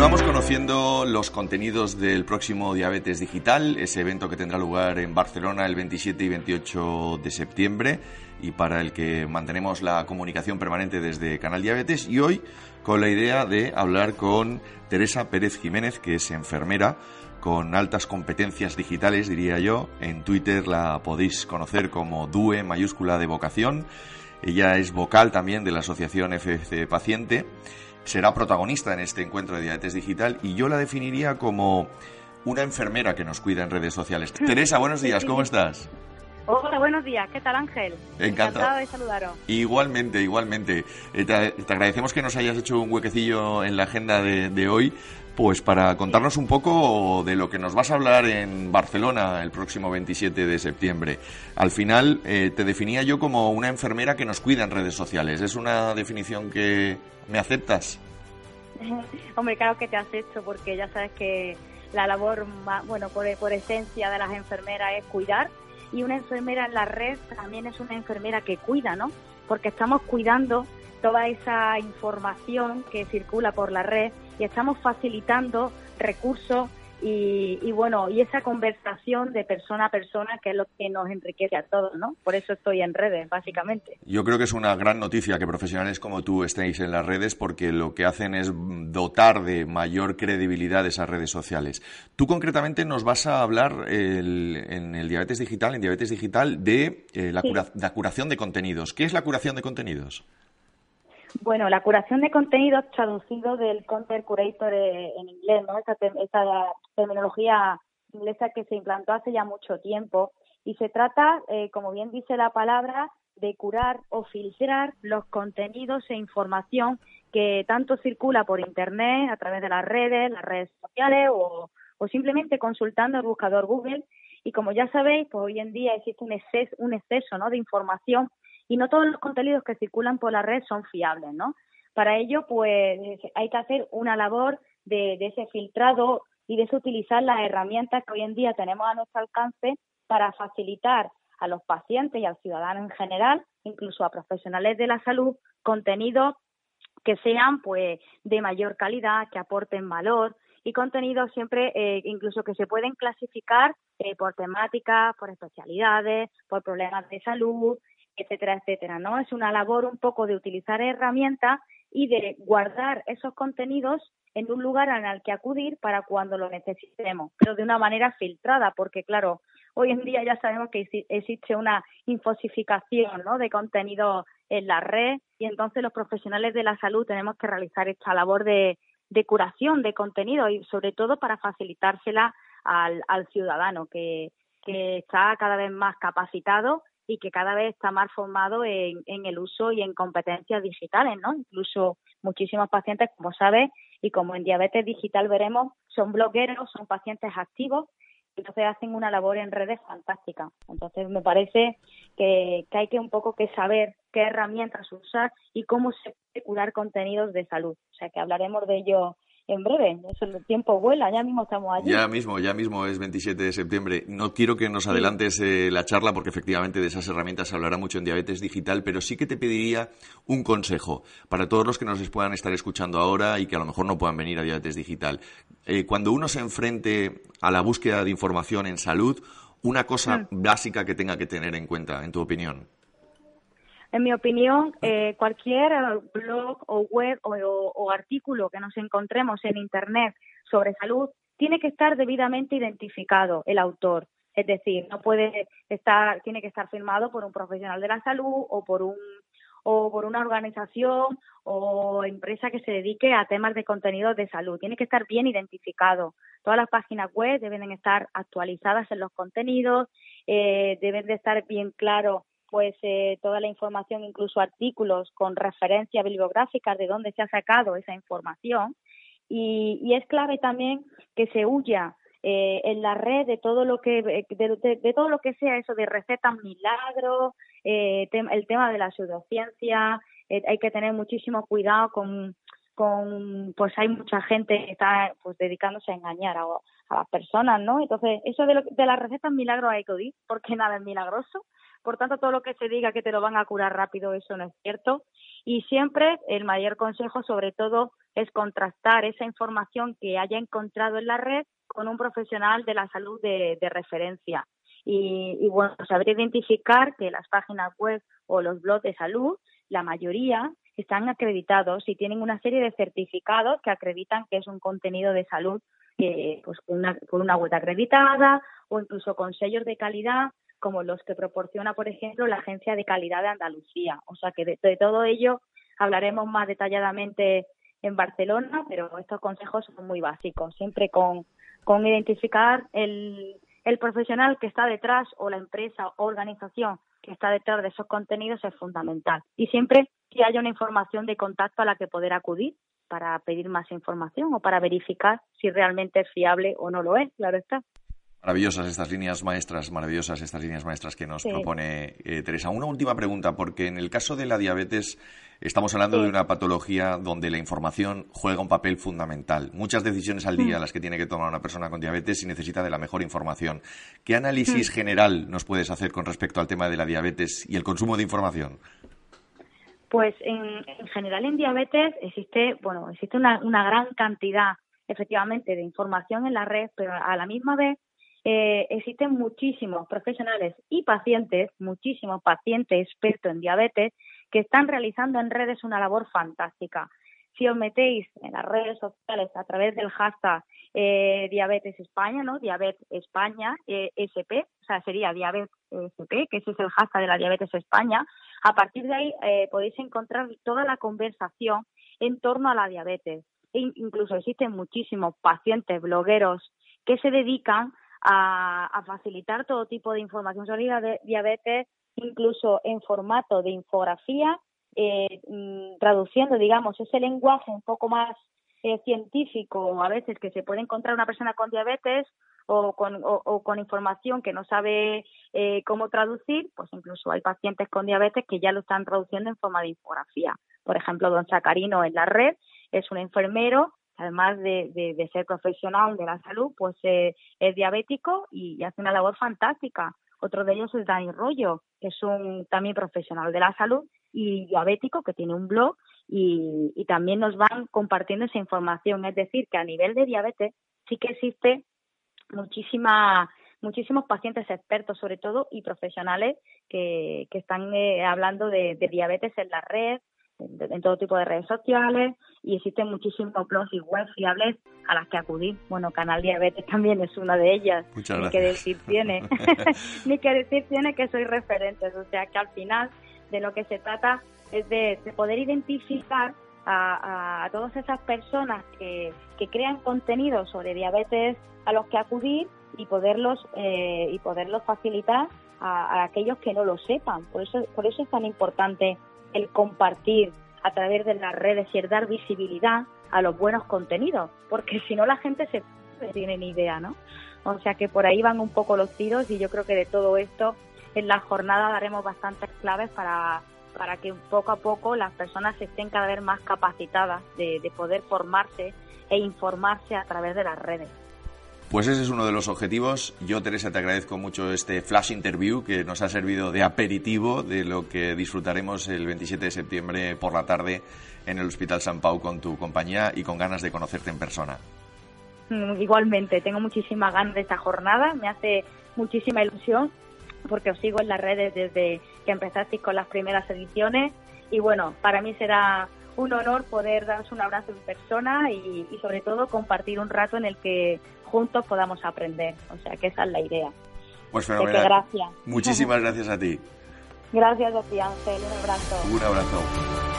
Continuamos conociendo los contenidos del próximo Diabetes Digital, ese evento que tendrá lugar en Barcelona el 27 y 28 de septiembre y para el que mantenemos la comunicación permanente desde Canal Diabetes y hoy con la idea de hablar con Teresa Pérez Jiménez, que es enfermera con altas competencias digitales, diría yo. En Twitter la podéis conocer como DUE mayúscula de vocación. Ella es vocal también de la Asociación FC Paciente será protagonista en este encuentro de diabetes digital y yo la definiría como una enfermera que nos cuida en redes sociales. Teresa, buenos días, ¿cómo estás? Hola, buenos días. ¿Qué tal, Ángel? Encantado. de saludaros. Igualmente, igualmente. Eh, te, agradecemos que nos hayas hecho un huequecillo en la agenda de, hoy, pues para contarnos un poco de lo que nos vas a hablar en Barcelona el próximo 27 de septiembre. Al final, eh, te definía yo como una enfermera que nos cuida en redes sociales. ¿Es una definición que me aceptas? Hombre, claro que te acepto, porque ya sabes que la labor, bueno, por, por esencia de las enfermeras es cuidar y una enfermera en la red también es una enfermera que cuida, ¿no? Porque estamos cuidando toda esa información que circula por la red y estamos facilitando recursos y, bueno, y esa conversación de persona a persona que es lo que nos enriquece a todos, ¿no? Por eso estoy en redes, básicamente. Yo creo que es una gran noticia que profesionales como tú estéis en las redes porque lo que hacen es dotar de mayor credibilidad esas redes sociales. Tú concretamente nos vas a hablar en el diabetes digital, en diabetes digital, de eh, la, la curación de contenidos. ¿Qué es la curación de contenidos? Bueno, la curación de contenidos traducido del content curator eh, en inglés, ¿no? Esa, terminología inglesa que se implantó hace ya mucho tiempo y se trata, eh, como bien dice la palabra, de curar o filtrar los contenidos e información que tanto circula por Internet, a través de las redes, las redes sociales o, o simplemente consultando el buscador Google. Y como ya sabéis, pues hoy en día existe un exceso, un exceso ¿no? de información y no todos los contenidos que circulan por la red son fiables, ¿no? Para ello, pues hay que hacer una labor de, ese filtrado y de utilizar las herramientas que hoy en día tenemos a nuestro alcance para facilitar a los pacientes y al ciudadano en general, incluso a profesionales de la salud, contenidos que sean pues de mayor calidad, que aporten valor y contenidos siempre eh, incluso que se pueden clasificar eh, por temáticas, por especialidades, por problemas de salud, etcétera, etcétera, ¿no? Es una labor un poco de utilizar herramientas y de guardar esos contenidos en un lugar el que acudir para cuando lo necesitemos, pero de una manera filtrada, porque claro, hoy en día ya sabemos que existe una infosificación ¿no? de contenido en la red y entonces los profesionales de la salud tenemos que realizar esta labor de, de curación de contenido y sobre todo para facilitársela al, al ciudadano que, que está cada vez más capacitado y que cada vez está más formado en, el uso y en competencias digitales, ¿no? Incluso muchísimos pacientes, como sabes, y como en diabetes digital veremos, son blogueros, son pacientes activos, entonces hacen una labor en redes fantástica. Entonces me parece que, hay que un poco que saber qué herramientas usar y cómo se curar contenidos de salud. O sea que hablaremos de ello en breve. Eso, el tiempo vuela, ya mismo estamos allí. Ya mismo, ya mismo es 27 de septiembre. No quiero que nos adelantes eh, la charla porque efectivamente de esas herramientas se hablará mucho en diabetes digital, pero sí que te pediría un consejo para todos los que nos puedan estar escuchando ahora y que a lo mejor no puedan venir a diabetes digital. Eh, cuando uno se enfrente a la búsqueda de información en salud, una cosa mm. básica que tenga que tener en cuenta, en tu opinión. En mi opinión, eh, cualquier blog o web o, artículo que nos encontremos en Internet sobre salud tiene que estar debidamente identificado el autor. Es decir, no puede estar, tiene que estar firmado por un profesional de la salud o por un o por una organización o empresa que se dedique a temas de contenido de salud. Tiene que estar bien identificado. Todas las páginas web deben estar actualizadas en los contenidos, eh, deben de estar bien claro pues eh, toda la información, incluso artículos con referencias bibliográficas de dónde se ha sacado esa información. Y, y es clave también que se huya eh, en la red de todo lo que de, todo lo que sea eso de recetas milagros eh, el tema de la pseudociencia eh, hay que tener muchísimo cuidado con con pues hay mucha gente que está pues dedicándose a engañar a, las personas no entonces eso de, de las recetas milagros hay que oír porque nada es milagroso por tanto todo lo que se diga que te lo van a curar rápido eso no es cierto y siempre el mayor consejo sobre todo es contrastar esa información que haya encontrado en la red con un profesional de la salud de, referencia. Y, bueno, saber identificar que las páginas web o los blogs de salud, la mayoría están acreditados y tienen una serie de certificados que acreditan que es un contenido de salud eh, pues una, con una web acreditada o incluso con sellos de calidad como los que proporciona, por ejemplo, la Agencia de Calidad de Andalucía. O sea que de todo ello hablaremos más detalladamente en Barcelona, pero estos consejos son muy básicos, siempre con, con identificar el, el profesional que está detrás o la empresa o organización que está detrás de esos contenidos es fundamental. Y siempre que haya una información de contacto a la que poder acudir para pedir más información o para verificar si realmente es fiable o no lo es, claro está. Maravillosas estas líneas maestras, maravillosas estas líneas maestras que nos propone eh, Teresa. Una última pregunta, porque en el caso de la diabetes estamos hablando de una patología donde la información juega un papel fundamental. Muchas decisiones al día mm. las que tiene que tomar una persona con diabetes y necesita de la mejor información. ¿Qué análisis mm. general nos puedes hacer con respecto al tema de la diabetes y el consumo de información? Pues en, general en diabetes existe, bueno, existe una, una gran cantidad efectivamente de información en la red, pero a la misma vez eh, existen muchísimos profesionales y pacientes, muchísimos pacientes expertos en diabetes que están realizando en redes una labor fantástica. Si os metéis en las redes sociales a través del hashtag eh, Diabetes España, ¿no? Diabetes España, eh, SP, o sea, sería Diabetes SP, que ese es el hashtag de la Diabetes España. A partir de ahí eh, podéis encontrar toda la conversación en torno a la diabetes. E incluso existen muchísimos pacientes, blogueros, que se dedican a, facilitar todo tipo de información sobre la diabetes, incluso en formato de infografía, eh, mm, traduciendo, digamos, ese lenguaje un poco más eh, científico, a veces que se puede encontrar una persona con diabetes o con, o, con información que no sabe eh, cómo traducir, pues incluso hay pacientes con diabetes que ya lo están traduciendo en forma de infografía. Por ejemplo, don Sacarino en la red es un enfermero además de, ser profesional de la salud, pues eh, es diabético y, hace una labor fantástica. Otro de ellos es Dani Rollo, que es un también profesional de la salud y diabético, que tiene un blog y, y también nos van compartiendo esa información. Es decir, que a nivel de diabetes sí que existe muchísima muchísimos pacientes expertos sobre todo y profesionales que, que están eh, hablando de, diabetes en la red en todo tipo de redes sociales y existen muchísimos blogs y webs fiables a las que acudir. Bueno, Canal Diabetes también es una de ellas. Muchas Ni que decir tiene, ni que decir tiene que soy referente. O sea que al final de lo que se trata es de, poder identificar a, todas esas personas que, que crean contenido sobre diabetes a los que acudir y poderlos eh, y poderlos facilitar a, a, aquellos que no lo sepan. Por eso, por eso es tan importante el compartir a través de las redes y el dar visibilidad a los buenos contenidos, porque si no la gente se tiene ni idea, ¿no? O sea que por ahí van un poco los tiros y yo creo que de todo esto en la jornada daremos bastantes claves para, para que poco a poco las personas estén cada vez más capacitadas de, de poder formarse e informarse a través de las redes. Pues ese es uno de los objetivos. Yo, Teresa, te agradezco mucho este flash interview que nos ha servido de aperitivo de lo que disfrutaremos el 27 de septiembre por la tarde en el Hospital San Pau con tu compañía y con ganas de conocerte en persona. Mm, igualmente, tengo muchísimas ganas de esta jornada, me hace muchísima ilusión porque os sigo en las redes desde que empezasteis con las primeras ediciones y bueno, para mí será un honor poder daros un abrazo en persona y, sobre todo compartir un rato en el que juntos podamos aprender. O sea que esa es la idea. Pues fenomenal. Gracias. Muchísimas gracias a ti. Gracias a ti, Ángel. Un abrazo. Un abrazo.